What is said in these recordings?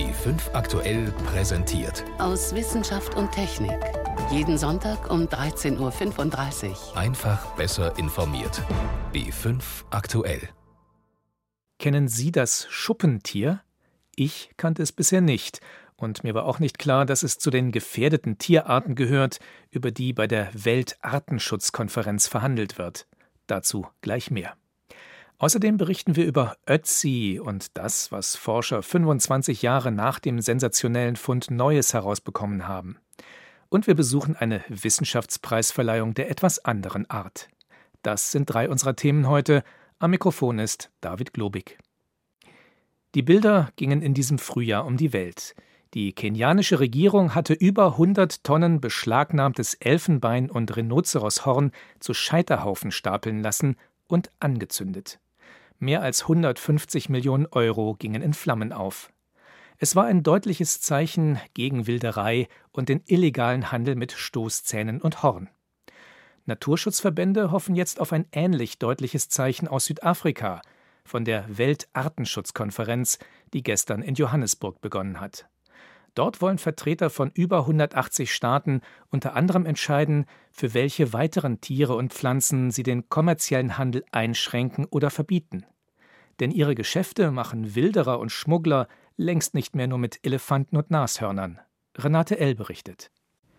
B5 aktuell präsentiert. Aus Wissenschaft und Technik. Jeden Sonntag um 13.35 Uhr. Einfach besser informiert. B5 aktuell. Kennen Sie das Schuppentier? Ich kannte es bisher nicht. Und mir war auch nicht klar, dass es zu den gefährdeten Tierarten gehört, über die bei der Weltartenschutzkonferenz verhandelt wird. Dazu gleich mehr. Außerdem berichten wir über Ötzi und das, was Forscher 25 Jahre nach dem sensationellen Fund Neues herausbekommen haben. Und wir besuchen eine Wissenschaftspreisverleihung der etwas anderen Art. Das sind drei unserer Themen heute. Am Mikrofon ist David Globig. Die Bilder gingen in diesem Frühjahr um die Welt. Die kenianische Regierung hatte über 100 Tonnen beschlagnahmtes Elfenbein und Rhinozeroshorn zu Scheiterhaufen stapeln lassen und angezündet. Mehr als 150 Millionen Euro gingen in Flammen auf. Es war ein deutliches Zeichen gegen Wilderei und den illegalen Handel mit Stoßzähnen und Horn. Naturschutzverbände hoffen jetzt auf ein ähnlich deutliches Zeichen aus Südafrika von der Weltartenschutzkonferenz, die gestern in Johannesburg begonnen hat. Dort wollen Vertreter von über 180 Staaten unter anderem entscheiden, für welche weiteren Tiere und Pflanzen sie den kommerziellen Handel einschränken oder verbieten. Denn ihre Geschäfte machen Wilderer und Schmuggler längst nicht mehr nur mit Elefanten und Nashörnern. Renate L. berichtet.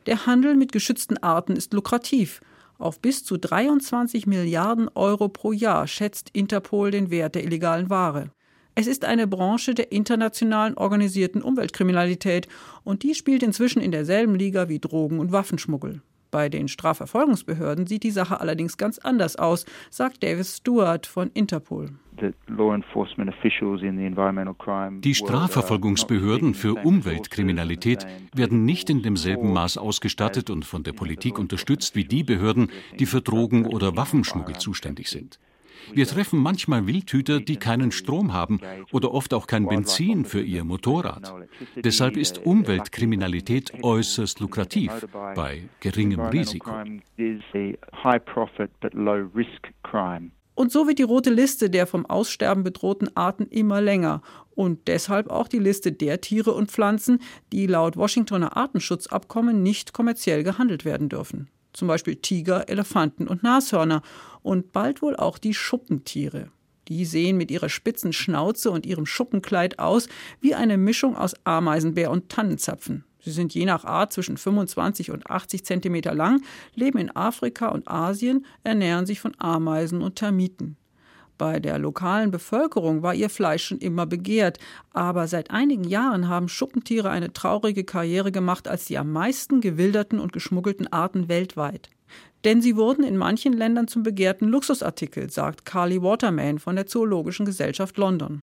Der Handel mit geschützten Arten ist lukrativ. Auf bis zu 23 Milliarden Euro pro Jahr schätzt Interpol den Wert der illegalen Ware. Es ist eine Branche der internationalen organisierten Umweltkriminalität und die spielt inzwischen in derselben Liga wie Drogen- und Waffenschmuggel. Bei den Strafverfolgungsbehörden sieht die Sache allerdings ganz anders aus, sagt Davis Stewart von Interpol. Die Strafverfolgungsbehörden für Umweltkriminalität werden nicht in demselben Maß ausgestattet und von der Politik unterstützt wie die Behörden, die für Drogen- oder Waffenschmuggel zuständig sind. Wir treffen manchmal Wildhüter, die keinen Strom haben oder oft auch kein Benzin für ihr Motorrad. Deshalb ist Umweltkriminalität äußerst lukrativ bei geringem Risiko. Und so wird die rote Liste der vom Aussterben bedrohten Arten immer länger und deshalb auch die Liste der Tiere und Pflanzen, die laut Washingtoner Artenschutzabkommen nicht kommerziell gehandelt werden dürfen zum Beispiel Tiger, Elefanten und Nashörner und bald wohl auch die Schuppentiere. Die sehen mit ihrer spitzen Schnauze und ihrem Schuppenkleid aus wie eine Mischung aus Ameisenbär und Tannenzapfen. Sie sind je nach Art zwischen 25 und 80 Zentimeter lang, leben in Afrika und Asien, ernähren sich von Ameisen und Termiten. Bei der lokalen Bevölkerung war ihr Fleisch schon immer begehrt, aber seit einigen Jahren haben Schuppentiere eine traurige Karriere gemacht als die am meisten gewilderten und geschmuggelten Arten weltweit. Denn sie wurden in manchen Ländern zum begehrten Luxusartikel, sagt Carly Waterman von der Zoologischen Gesellschaft London.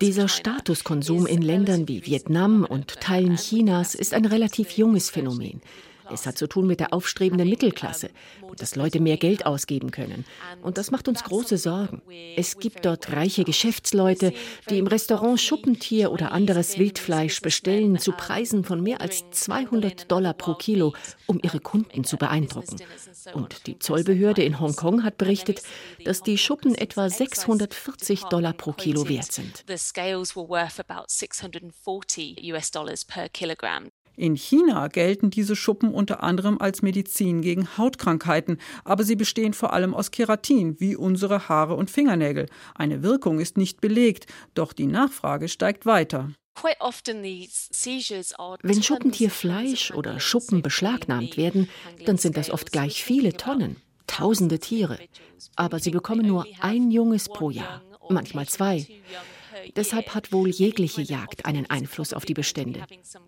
Dieser Statuskonsum in Ländern wie Vietnam und Teilen Chinas ist ein relativ junges Phänomen. Es hat zu tun mit der aufstrebenden Mittelklasse, dass Leute mehr Geld ausgeben können. Und das macht uns große Sorgen. Es gibt dort reiche Geschäftsleute, die im Restaurant Schuppentier oder anderes Wildfleisch bestellen zu Preisen von mehr als 200 Dollar pro Kilo, um ihre Kunden zu beeindrucken. Und die Zollbehörde in Hongkong hat berichtet, dass die Schuppen etwa 640 Dollar pro Kilo wert sind. In China gelten diese Schuppen unter anderem als Medizin gegen Hautkrankheiten, aber sie bestehen vor allem aus Keratin, wie unsere Haare und Fingernägel. Eine Wirkung ist nicht belegt, doch die Nachfrage steigt weiter. Wenn Schuppentierfleisch oder Schuppen beschlagnahmt werden, dann sind das oft gleich viele Tonnen, tausende Tiere. Aber sie bekommen nur ein Junges pro Jahr, manchmal zwei. Deshalb hat wohl jegliche Jagd einen Einfluss auf die Bestände.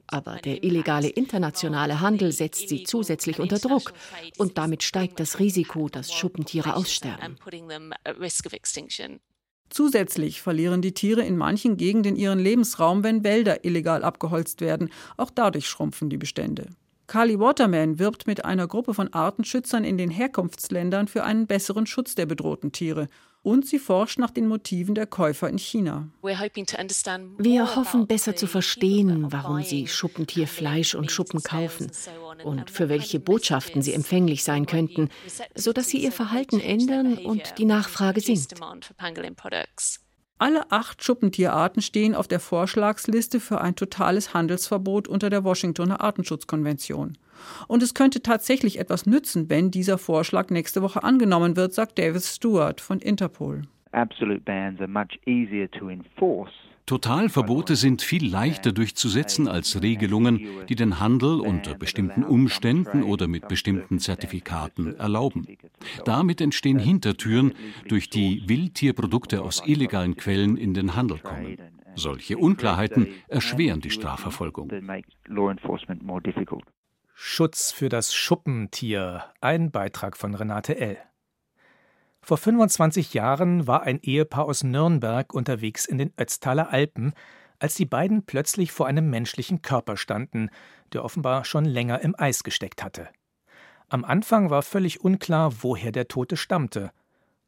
Aber der illegale internationale Handel setzt sie zusätzlich unter Druck und damit steigt das Risiko, dass Schuppentiere aussterben. Zusätzlich verlieren die Tiere in manchen Gegenden ihren Lebensraum, wenn Wälder illegal abgeholzt werden. Auch dadurch schrumpfen die Bestände. Carly Waterman wirbt mit einer Gruppe von Artenschützern in den Herkunftsländern für einen besseren Schutz der bedrohten Tiere und sie forscht nach den Motiven der Käufer in China. Wir hoffen besser zu verstehen, warum sie Schuppentierfleisch und Schuppen kaufen und für welche Botschaften sie empfänglich sein könnten, sodass sie ihr Verhalten ändern und die Nachfrage sinkt. Alle acht Schuppentierarten stehen auf der Vorschlagsliste für ein totales Handelsverbot unter der Washingtoner Artenschutzkonvention. Und es könnte tatsächlich etwas nützen, wenn dieser Vorschlag nächste Woche angenommen wird, sagt David Stewart von Interpol. Absolute bans are much easier to enforce Totalverbote sind viel leichter durchzusetzen als Regelungen, die den Handel unter bestimmten Umständen oder mit bestimmten Zertifikaten erlauben. Damit entstehen Hintertüren, durch die Wildtierprodukte aus illegalen Quellen in den Handel kommen. Solche Unklarheiten erschweren die Strafverfolgung. Schutz für das Schuppentier, ein Beitrag von Renate L. Vor 25 Jahren war ein Ehepaar aus Nürnberg unterwegs in den Ötztaler Alpen, als die beiden plötzlich vor einem menschlichen Körper standen, der offenbar schon länger im Eis gesteckt hatte. Am Anfang war völlig unklar, woher der Tote stammte.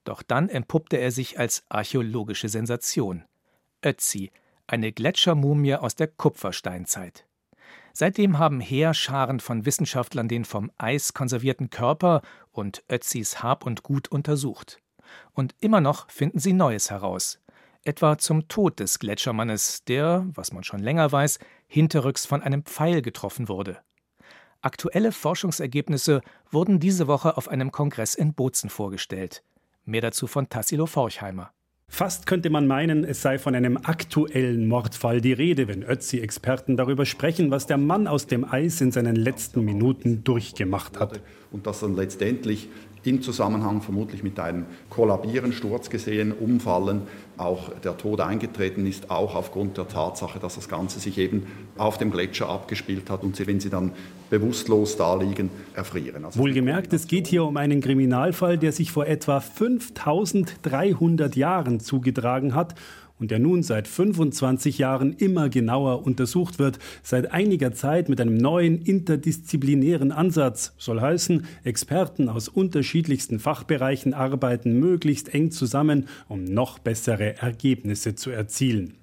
Doch dann empuppte er sich als archäologische Sensation. Ötzi, eine Gletschermumie aus der Kupfersteinzeit. Seitdem haben Heerscharen von Wissenschaftlern den vom Eis konservierten Körper und Ötzis Hab und Gut untersucht. Und immer noch finden sie Neues heraus. Etwa zum Tod des Gletschermannes, der, was man schon länger weiß, hinterrücks von einem Pfeil getroffen wurde. Aktuelle Forschungsergebnisse wurden diese Woche auf einem Kongress in Bozen vorgestellt. Mehr dazu von Tassilo Forchheimer. Fast könnte man meinen, es sei von einem aktuellen Mordfall die Rede, wenn Ötzi-Experten darüber sprechen, was der Mann aus dem Eis in seinen letzten Minuten durchgemacht hat. Und dass dann letztendlich im Zusammenhang vermutlich mit einem Kollabieren, Sturz gesehen, Umfallen auch der Tod eingetreten ist, auch aufgrund der Tatsache, dass das Ganze sich eben auf dem Gletscher abgespielt hat und sie, wenn sie dann bewusstlos da liegen, erfrieren. Also Wohlgemerkt, es geht hier um einen Kriminalfall, der sich vor etwa 5300 Jahren zugetragen hat und der nun seit 25 Jahren immer genauer untersucht wird, seit einiger Zeit mit einem neuen interdisziplinären Ansatz, soll heißen, Experten aus unterschiedlichsten Fachbereichen arbeiten möglichst eng zusammen, um noch bessere Ergebnisse zu erzielen.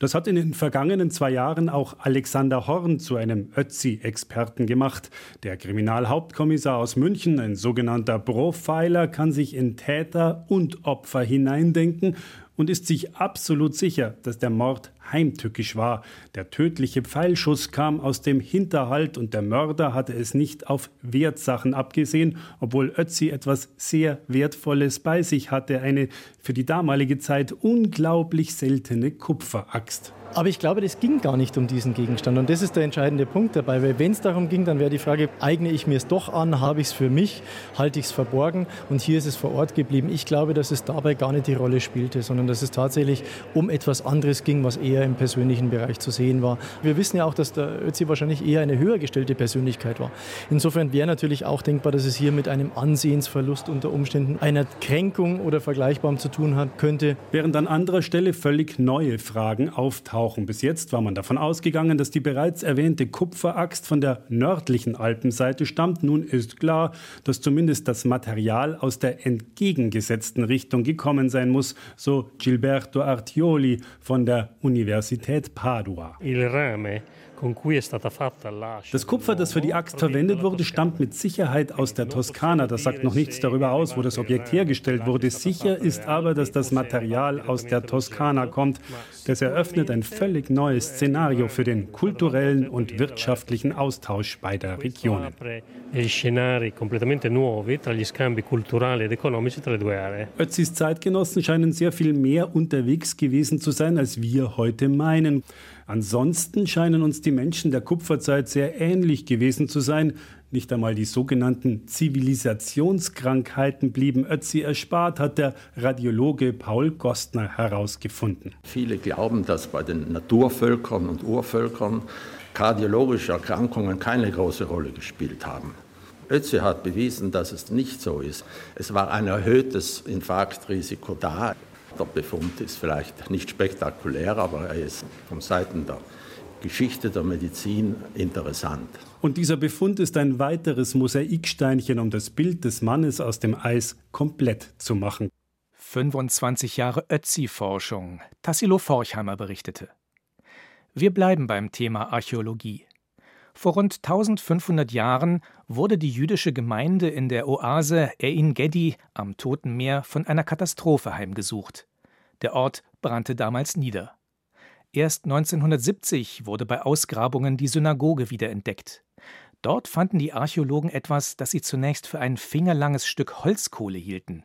Das hat in den vergangenen zwei Jahren auch Alexander Horn zu einem Ötzi-Experten gemacht. Der Kriminalhauptkommissar aus München, ein sogenannter Profiler, kann sich in Täter und Opfer hineindenken und ist sich absolut sicher, dass der Mord heimtückisch war. Der tödliche Pfeilschuss kam aus dem Hinterhalt und der Mörder hatte es nicht auf Wertsachen abgesehen, obwohl Ötzi etwas sehr Wertvolles bei sich hatte, eine für die damalige Zeit unglaublich seltene Kupferaxt. Aber ich glaube, das ging gar nicht um diesen Gegenstand. Und das ist der entscheidende Punkt dabei. Weil wenn es darum ging, dann wäre die Frage, eigne ich mir es doch an, habe ich es für mich, halte ich es verborgen und hier ist es vor Ort geblieben. Ich glaube, dass es dabei gar nicht die Rolle spielte, sondern dass es tatsächlich um etwas anderes ging, was eher im persönlichen Bereich zu sehen war. Wir wissen ja auch, dass der Ötzi wahrscheinlich eher eine höher gestellte Persönlichkeit war. Insofern wäre natürlich auch denkbar, dass es hier mit einem Ansehensverlust unter Umständen einer Kränkung oder Vergleichbarem zu tun hat könnte. Während an anderer Stelle völlig neue Fragen auftauchen. Bis jetzt war man davon ausgegangen, dass die bereits erwähnte Kupferaxt von der nördlichen Alpenseite stammt. Nun ist klar, dass zumindest das Material aus der entgegengesetzten Richtung gekommen sein muss, so Gilberto Artioli von der Universität Padua. Il rame das Kupfer, das für die Axt verwendet wurde, stammt mit Sicherheit aus der Toskana. Das sagt noch nichts darüber aus, wo das Objekt hergestellt wurde. Sicher ist aber, dass das Material aus der Toskana kommt. Das eröffnet ein völlig neues Szenario für den kulturellen und wirtschaftlichen Austausch beider Regionen. Ötzis Zeitgenossen scheinen sehr viel mehr unterwegs gewesen zu sein, als wir heute meinen. Ansonsten scheinen uns die Menschen der Kupferzeit sehr ähnlich gewesen zu sein. Nicht einmal die sogenannten Zivilisationskrankheiten blieben Ötzi erspart, hat der Radiologe Paul Gostner herausgefunden. Viele glauben, dass bei den Naturvölkern und Urvölkern kardiologische Erkrankungen keine große Rolle gespielt haben. Ötzi hat bewiesen, dass es nicht so ist. Es war ein erhöhtes Infarktrisiko da. Der Befund ist vielleicht nicht spektakulär, aber er ist von Seiten der Geschichte der Medizin interessant. Und dieser Befund ist ein weiteres Mosaiksteinchen, um das Bild des Mannes aus dem Eis komplett zu machen. 25 Jahre Ötzi-Forschung. Tassilo Forchheimer berichtete. Wir bleiben beim Thema Archäologie. Vor rund 1500 Jahren wurde die jüdische Gemeinde in der Oase Ein Gedi am Toten Meer von einer Katastrophe heimgesucht. Der Ort brannte damals nieder. Erst 1970 wurde bei Ausgrabungen die Synagoge wiederentdeckt. Dort fanden die Archäologen etwas, das sie zunächst für ein fingerlanges Stück Holzkohle hielten.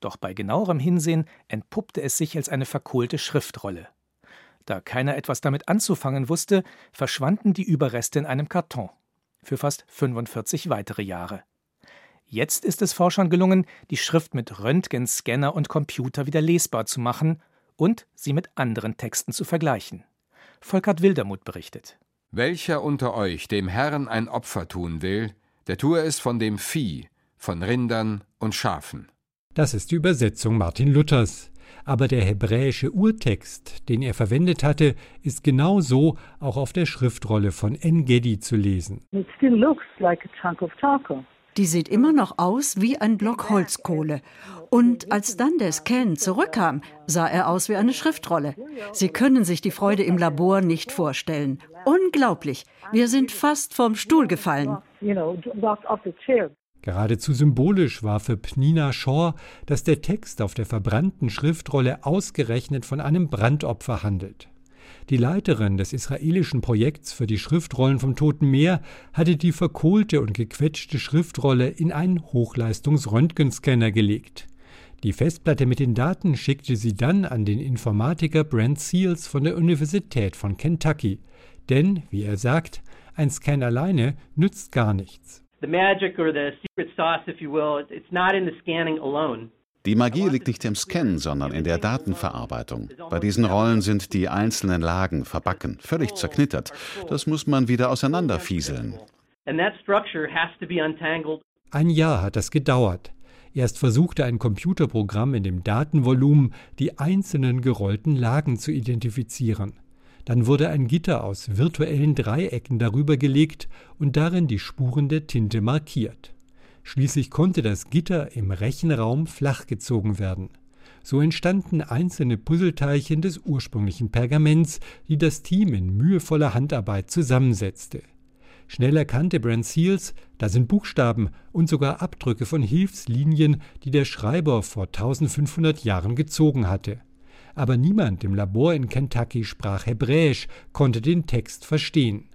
Doch bei genauerem Hinsehen entpuppte es sich als eine verkohlte Schriftrolle. Da keiner etwas damit anzufangen wusste, verschwanden die Überreste in einem Karton. Für fast 45 weitere Jahre. Jetzt ist es Forschern gelungen, die Schrift mit Röntgenscanner und Computer wieder lesbar zu machen und sie mit anderen Texten zu vergleichen. Volkert Wildermuth berichtet. Welcher unter euch dem Herrn ein Opfer tun will, der tue es von dem Vieh, von Rindern und Schafen. Das ist die Übersetzung Martin Luthers. Aber der hebräische Urtext, den er verwendet hatte, ist genau so auch auf der Schriftrolle von En-Gedi zu lesen. It still looks like a chunk of charcoal. Die sieht immer noch aus wie ein Block Holzkohle. Und als dann der Scan zurückkam, sah er aus wie eine Schriftrolle. Sie können sich die Freude im Labor nicht vorstellen. Unglaublich. Wir sind fast vom Stuhl gefallen. Geradezu symbolisch war für Pnina Shaw, dass der Text auf der verbrannten Schriftrolle ausgerechnet von einem Brandopfer handelt. Die Leiterin des israelischen Projekts für die Schriftrollen vom Toten Meer hatte die verkohlte und gequetschte Schriftrolle in einen Hochleistungs-Röntgenscanner gelegt. Die Festplatte mit den Daten schickte sie dann an den Informatiker Brent Seals von der Universität von Kentucky. Denn, wie er sagt, ein Scan alleine nützt gar nichts. The magic or the secret sauce, if you will, it's not in the scanning alone. Die Magie liegt nicht im Scannen, sondern in der Datenverarbeitung. Bei diesen Rollen sind die einzelnen Lagen verbacken, völlig zerknittert. Das muss man wieder auseinanderfieseln. Ein Jahr hat das gedauert. Erst versuchte ein Computerprogramm in dem Datenvolumen die einzelnen gerollten Lagen zu identifizieren. Dann wurde ein Gitter aus virtuellen Dreiecken darüber gelegt und darin die Spuren der Tinte markiert. Schließlich konnte das Gitter im Rechenraum flachgezogen werden. So entstanden einzelne Puzzleteilchen des ursprünglichen Pergaments, die das Team in mühevoller Handarbeit zusammensetzte. Schnell erkannte Brand Seals, da sind Buchstaben und sogar Abdrücke von Hilfslinien, die der Schreiber vor 1500 Jahren gezogen hatte. Aber niemand im Labor in Kentucky sprach Hebräisch, konnte den Text verstehen.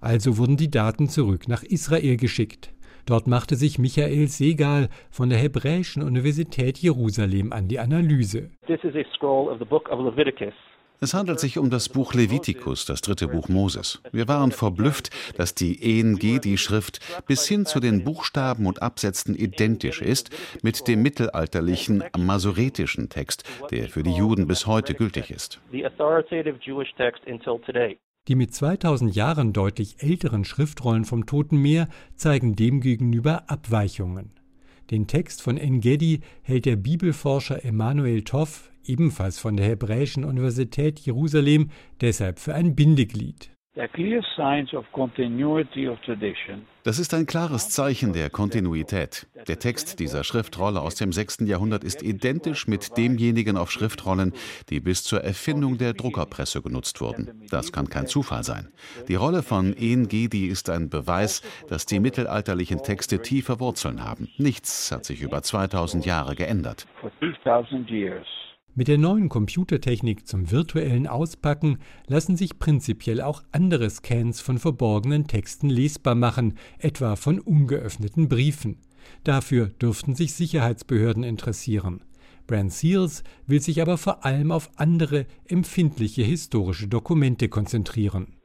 Also wurden die Daten zurück nach Israel geschickt. Dort machte sich Michael Segal von der Hebräischen Universität Jerusalem an die Analyse. Es handelt sich um das Buch Levitikus, das dritte Buch Moses. Wir waren verblüfft, dass die ENG, die Schrift, bis hin zu den Buchstaben und Absätzen identisch ist mit dem mittelalterlichen masoretischen Text, der für die Juden bis heute gültig ist. Die mit 2000 Jahren deutlich älteren Schriftrollen vom Toten Meer zeigen demgegenüber Abweichungen. Den Text von Engedi hält der Bibelforscher Emanuel Toff, ebenfalls von der Hebräischen Universität Jerusalem, deshalb für ein Bindeglied. Das ist ein klares Zeichen der Kontinuität. Der Text dieser Schriftrolle aus dem 6. Jahrhundert ist identisch mit demjenigen auf Schriftrollen, die bis zur Erfindung der Druckerpresse genutzt wurden. Das kann kein Zufall sein. Die Rolle von En Gedi ist ein Beweis, dass die mittelalterlichen Texte tiefe Wurzeln haben. Nichts hat sich über 2000 Jahre geändert. Mit der neuen Computertechnik zum virtuellen Auspacken lassen sich prinzipiell auch andere Scans von verborgenen Texten lesbar machen, etwa von ungeöffneten Briefen. Dafür dürften sich Sicherheitsbehörden interessieren. Brand Seals will sich aber vor allem auf andere, empfindliche historische Dokumente konzentrieren.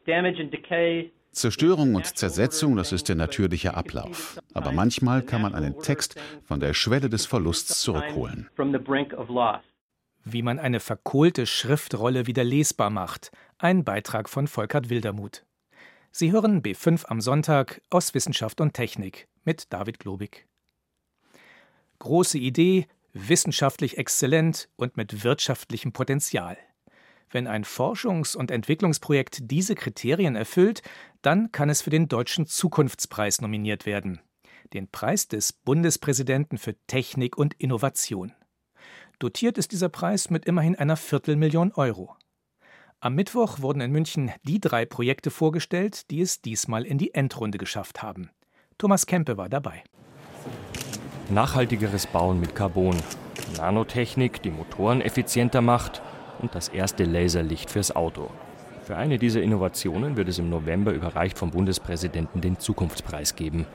Zerstörung und Zersetzung, das ist der natürliche Ablauf. Aber manchmal kann man einen Text von der Schwelle des Verlusts zurückholen wie man eine verkohlte Schriftrolle wieder lesbar macht. Ein Beitrag von Volkert Wildermuth. Sie hören B5 am Sonntag aus Wissenschaft und Technik mit David Globig. Große Idee, wissenschaftlich exzellent und mit wirtschaftlichem Potenzial. Wenn ein Forschungs- und Entwicklungsprojekt diese Kriterien erfüllt, dann kann es für den Deutschen Zukunftspreis nominiert werden, den Preis des Bundespräsidenten für Technik und Innovation. Dotiert ist dieser Preis mit immerhin einer Viertelmillion Euro. Am Mittwoch wurden in München die drei Projekte vorgestellt, die es diesmal in die Endrunde geschafft haben. Thomas Kempe war dabei. Nachhaltigeres Bauen mit Carbon, Nanotechnik, die Motoren effizienter macht und das erste Laserlicht fürs Auto. Für eine dieser Innovationen wird es im November überreicht vom Bundespräsidenten den Zukunftspreis geben.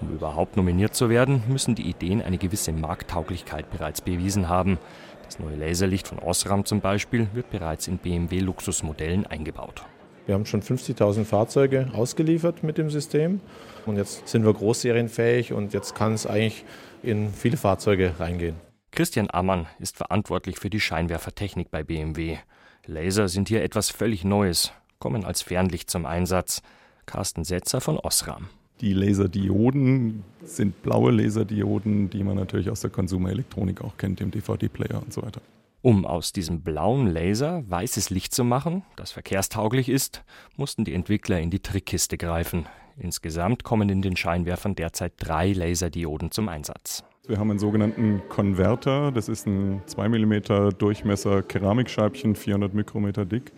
Um überhaupt nominiert zu werden, müssen die Ideen eine gewisse Markttauglichkeit bereits bewiesen haben. Das neue Laserlicht von Osram zum Beispiel wird bereits in BMW Luxusmodellen eingebaut. Wir haben schon 50.000 Fahrzeuge ausgeliefert mit dem System und jetzt sind wir großserienfähig und jetzt kann es eigentlich in viele Fahrzeuge reingehen. Christian Ammann ist verantwortlich für die Scheinwerfertechnik bei BMW. Laser sind hier etwas völlig Neues, kommen als Fernlicht zum Einsatz. Carsten Setzer von Osram. Die Laserdioden sind blaue Laserdioden, die man natürlich aus der Konsumerelektronik auch kennt, dem DVD-Player und so weiter. Um aus diesem blauen Laser weißes Licht zu machen, das verkehrstauglich ist, mussten die Entwickler in die Trickkiste greifen. Insgesamt kommen in den Scheinwerfern derzeit drei Laserdioden zum Einsatz. Wir haben einen sogenannten Konverter, das ist ein 2 mm Durchmesser Keramikscheibchen, 400 Mikrometer dick.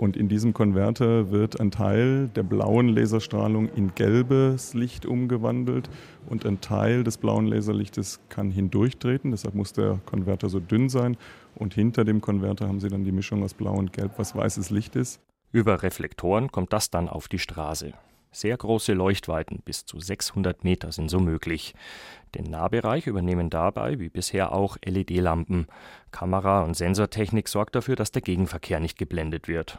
Und in diesem Konverter wird ein Teil der blauen Laserstrahlung in gelbes Licht umgewandelt und ein Teil des blauen Laserlichtes kann hindurchtreten. Deshalb muss der Konverter so dünn sein. Und hinter dem Konverter haben Sie dann die Mischung aus blau und gelb, was weißes Licht ist. Über Reflektoren kommt das dann auf die Straße. Sehr große Leuchtweiten bis zu 600 Meter sind so möglich. Den Nahbereich übernehmen dabei, wie bisher auch LED-Lampen. Kamera- und Sensortechnik sorgt dafür, dass der Gegenverkehr nicht geblendet wird.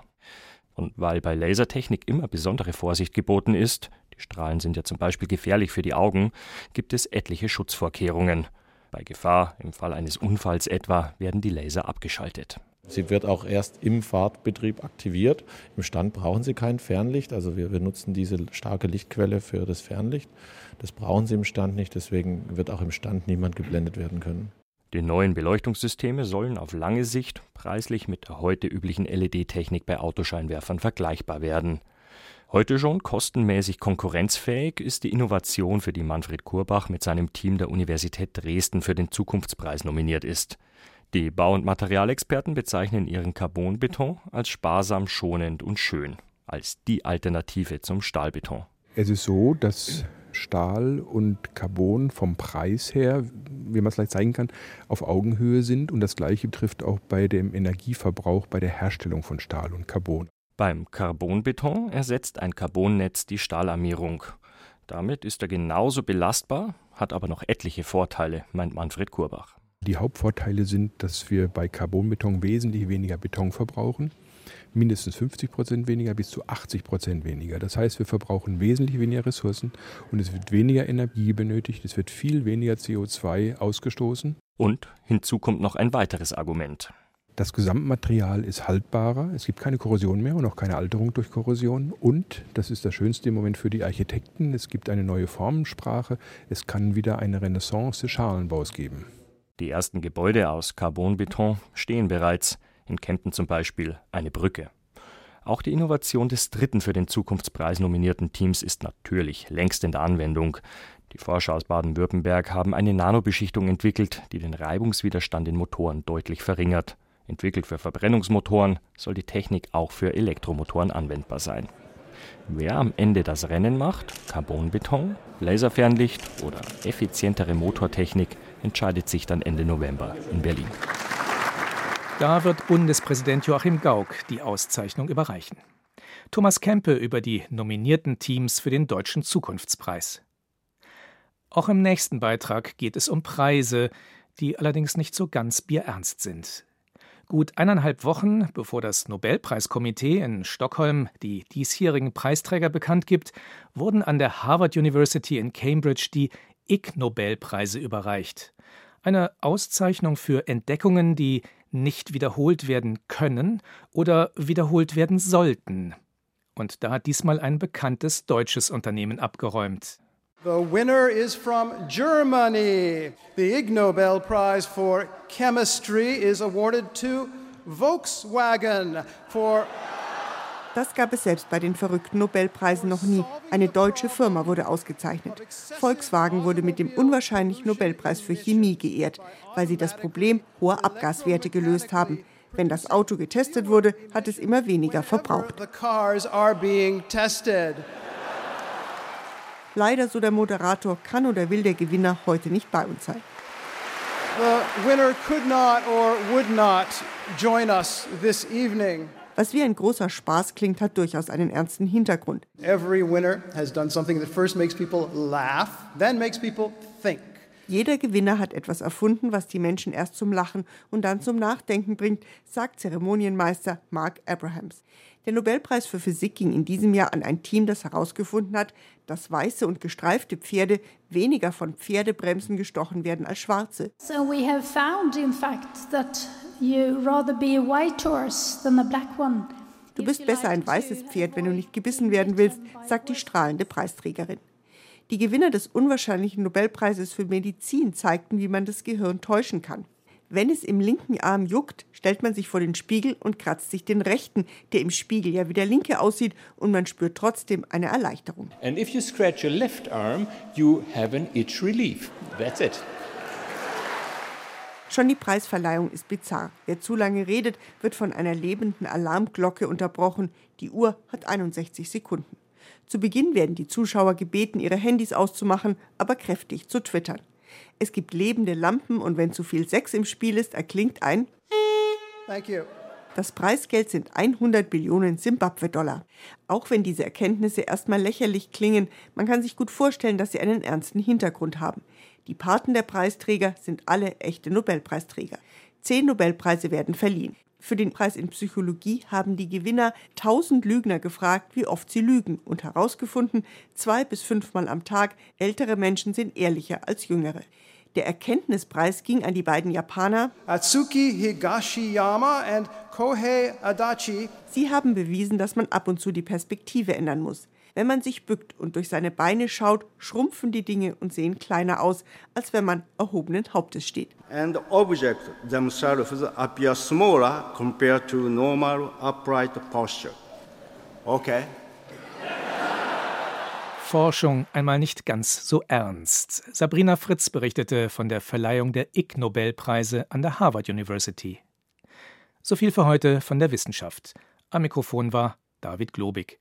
Und weil bei Lasertechnik immer besondere Vorsicht geboten ist, die Strahlen sind ja zum Beispiel gefährlich für die Augen, gibt es etliche Schutzvorkehrungen. Bei Gefahr, im Fall eines Unfalls etwa, werden die Laser abgeschaltet. Sie wird auch erst im Fahrtbetrieb aktiviert. Im Stand brauchen Sie kein Fernlicht. Also wir benutzen diese starke Lichtquelle für das Fernlicht. Das brauchen Sie im Stand nicht. Deswegen wird auch im Stand niemand geblendet werden können. Die neuen Beleuchtungssysteme sollen auf lange Sicht preislich mit der heute üblichen LED-Technik bei Autoscheinwerfern vergleichbar werden. Heute schon kostenmäßig konkurrenzfähig ist die Innovation, für die Manfred Kurbach mit seinem Team der Universität Dresden für den Zukunftspreis nominiert ist. Die Bau- und Materialexperten bezeichnen ihren Carbonbeton als sparsam, schonend und schön, als die Alternative zum Stahlbeton. Es ist so, dass Stahl und Carbon vom Preis her, wie man es leicht zeigen kann, auf Augenhöhe sind. Und das Gleiche betrifft auch bei dem Energieverbrauch bei der Herstellung von Stahl und Carbon. Beim Carbonbeton ersetzt ein Carbonnetz die Stahlarmierung. Damit ist er genauso belastbar, hat aber noch etliche Vorteile, meint Manfred Kurbach. Die Hauptvorteile sind, dass wir bei Carbonbeton wesentlich weniger Beton verbrauchen, mindestens 50 Prozent weniger bis zu 80 Prozent weniger. Das heißt, wir verbrauchen wesentlich weniger Ressourcen und es wird weniger Energie benötigt, es wird viel weniger CO2 ausgestoßen. Und hinzu kommt noch ein weiteres Argument. Das Gesamtmaterial ist haltbarer, es gibt keine Korrosion mehr und auch keine Alterung durch Korrosion. Und, das ist das Schönste im Moment für die Architekten, es gibt eine neue Formensprache, es kann wieder eine Renaissance des Schalenbaus geben. Die ersten Gebäude aus Carbonbeton stehen bereits, in Kempten zum Beispiel eine Brücke. Auch die Innovation des dritten für den Zukunftspreis nominierten Teams ist natürlich längst in der Anwendung. Die Forscher aus Baden-Württemberg haben eine Nanobeschichtung entwickelt, die den Reibungswiderstand in Motoren deutlich verringert. Entwickelt für Verbrennungsmotoren soll die Technik auch für Elektromotoren anwendbar sein. Wer am Ende das Rennen macht, Carbonbeton, Laserfernlicht oder effizientere Motortechnik, entscheidet sich dann Ende November in Berlin. Da wird Bundespräsident Joachim Gauck die Auszeichnung überreichen. Thomas Kempe über die nominierten Teams für den Deutschen Zukunftspreis. Auch im nächsten Beitrag geht es um Preise, die allerdings nicht so ganz bierernst sind. Gut eineinhalb Wochen, bevor das Nobelpreiskomitee in Stockholm die diesjährigen Preisträger bekannt gibt, wurden an der Harvard University in Cambridge die Ig Nobelpreise überreicht. Eine Auszeichnung für Entdeckungen, die nicht wiederholt werden können oder wiederholt werden sollten. Und da hat diesmal ein bekanntes deutsches Unternehmen abgeräumt. The winner is from Germany. The Ig Nobel Prize for Chemistry is awarded to Volkswagen for das gab es selbst bei den verrückten Nobelpreisen noch nie. Eine deutsche Firma wurde ausgezeichnet. Volkswagen wurde mit dem unwahrscheinlichen Nobelpreis für Chemie geehrt, weil sie das Problem hoher Abgaswerte gelöst haben. Wenn das Auto getestet wurde, hat es immer weniger verbraucht. Leider, so der Moderator, kann oder will der Gewinner heute nicht bei uns sein. The winner could not or would not join us this evening. Was wie ein großer Spaß klingt, hat durchaus einen ernsten Hintergrund. Every winner has done something that first makes people laugh, then makes people think. Jeder Gewinner hat etwas erfunden, was die Menschen erst zum Lachen und dann zum Nachdenken bringt, sagt Zeremonienmeister Mark Abrahams. Der Nobelpreis für Physik ging in diesem Jahr an ein Team, das herausgefunden hat, dass weiße und gestreifte Pferde weniger von Pferdebremsen gestochen werden als schwarze. So we have found in fact that you rather be a white horse than a black one. Du bist besser ein weißes Pferd, wenn du nicht gebissen werden willst, sagt die strahlende Preisträgerin. Die Gewinner des unwahrscheinlichen Nobelpreises für Medizin zeigten, wie man das Gehirn täuschen kann. Wenn es im linken Arm juckt, stellt man sich vor den Spiegel und kratzt sich den rechten, der im Spiegel ja wie der linke aussieht, und man spürt trotzdem eine Erleichterung. And if you scratch your left arm, you have an itch relief. That's it. Schon die Preisverleihung ist bizarr. Wer zu lange redet, wird von einer lebenden Alarmglocke unterbrochen. Die Uhr hat 61 Sekunden. Zu Beginn werden die Zuschauer gebeten, ihre Handys auszumachen, aber kräftig zu twittern. Es gibt lebende Lampen und wenn zu viel Sex im Spiel ist, erklingt ein Thank you. Das Preisgeld sind 100 Billionen Simbabwe-Dollar. Auch wenn diese Erkenntnisse erstmal lächerlich klingen, man kann sich gut vorstellen, dass sie einen ernsten Hintergrund haben. Die Paten der Preisträger sind alle echte Nobelpreisträger. Zehn Nobelpreise werden verliehen. Für den Preis in Psychologie haben die Gewinner tausend Lügner gefragt, wie oft sie lügen und herausgefunden, zwei bis fünfmal am Tag ältere Menschen sind ehrlicher als jüngere. Der Erkenntnispreis ging an die beiden Japaner Atsuki Higashiyama und Kohei Adachi. Sie haben bewiesen, dass man ab und zu die Perspektive ändern muss. Wenn man sich bückt und durch seine Beine schaut, schrumpfen die Dinge und sehen kleiner aus, als wenn man erhobenen Hauptes steht. And objects themselves appear smaller compared to normal upright posture. Okay. Forschung einmal nicht ganz so ernst. Sabrina Fritz berichtete von der Verleihung der Ig Nobelpreise an der Harvard University. So viel für heute von der Wissenschaft. Am Mikrofon war David Globig.